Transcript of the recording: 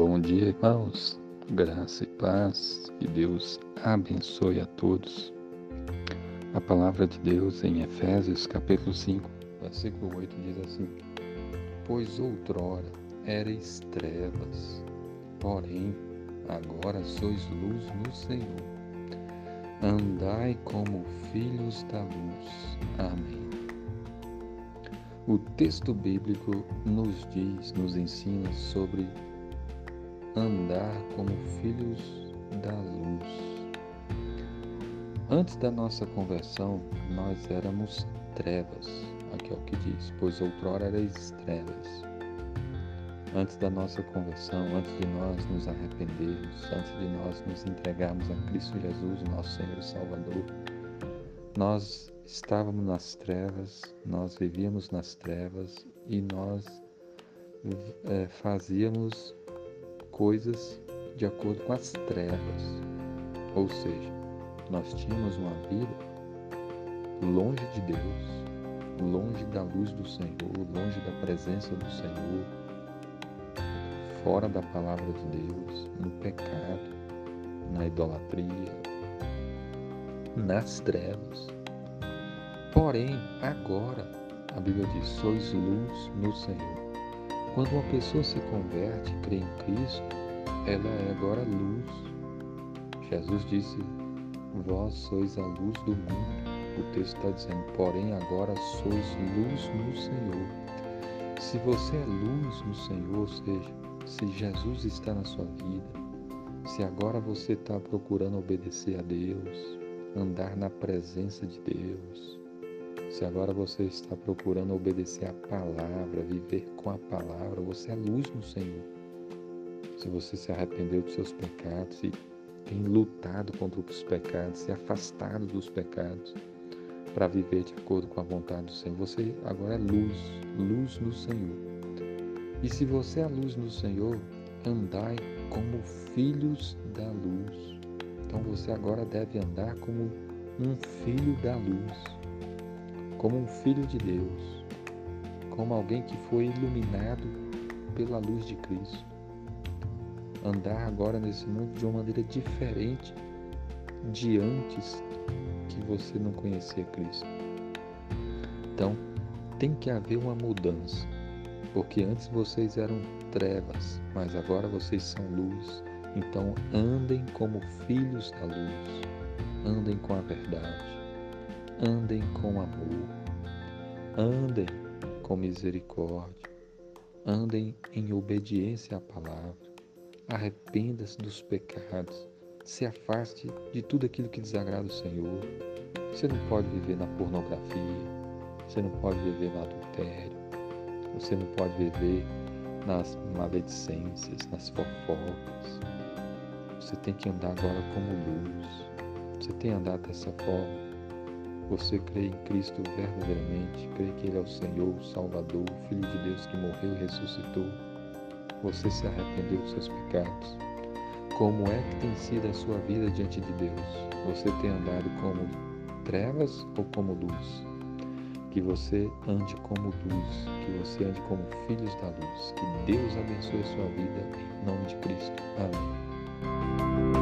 Bom dia, irmãos. Graça e paz. Que Deus abençoe a todos. A palavra de Deus em Efésios, capítulo 5, versículo 8 diz assim: Pois outrora erais trevas, porém agora sois luz no Senhor. Andai como filhos da luz. Amém. O texto bíblico nos diz, nos ensina sobre andar como filhos da luz. Antes da nossa conversão, nós éramos trevas. Aqui é o que diz, pois outrora erais trevas. Antes da nossa conversão, antes de nós nos arrependermos, antes de nós nos entregarmos a Cristo Jesus, nosso Senhor e Salvador, nós estávamos nas trevas, nós vivíamos nas trevas e nós é, fazíamos coisas de acordo com as trevas. Ou seja, nós tínhamos uma vida longe de Deus, longe da luz do Senhor, longe da presença do Senhor, fora da palavra de Deus, no pecado, na idolatria, nas trevas. Porém, agora, a Bíblia diz: sois luz no Senhor. Quando uma pessoa se converte, crê em Cristo, ela é agora luz. Jesus disse: Vós sois a luz do mundo. O texto está dizendo: Porém, agora sois luz no Senhor. Se você é luz no Senhor, ou seja, se Jesus está na sua vida, se agora você está procurando obedecer a Deus, andar na presença de Deus, se agora você está procurando obedecer a palavra, viver com a palavra, você é luz no Senhor. Se você se arrependeu dos seus pecados e tem lutado contra os pecados, se afastado dos pecados para viver de acordo com a vontade do Senhor, você agora é luz, luz no Senhor. E se você é luz no Senhor, andai como filhos da luz. Então você agora deve andar como um filho da luz como um filho de Deus, como alguém que foi iluminado pela luz de Cristo. Andar agora nesse mundo de uma maneira diferente de antes que você não conhecia Cristo. Então, tem que haver uma mudança, porque antes vocês eram trevas, mas agora vocês são luz. Então, andem como filhos da luz, andem com a verdade andem com amor, andem com misericórdia, andem em obediência à palavra, arrependa-se dos pecados, se afaste de tudo aquilo que desagrada o Senhor. Você não pode viver na pornografia, você não pode viver no adultério, você não pode viver nas maledicências, nas fofocas. Você tem que andar agora como luz. Você tem andado dessa forma você crê em Cristo verdadeiramente, crê que Ele é o Senhor, o Salvador, o Filho de Deus que morreu e ressuscitou. Você se arrependeu dos seus pecados. Como é que tem sido a sua vida diante de Deus? Você tem andado como trevas ou como luz? Que você ande como luz, que você ande como filhos da luz. Que Deus abençoe a sua vida em nome de Cristo. Amém.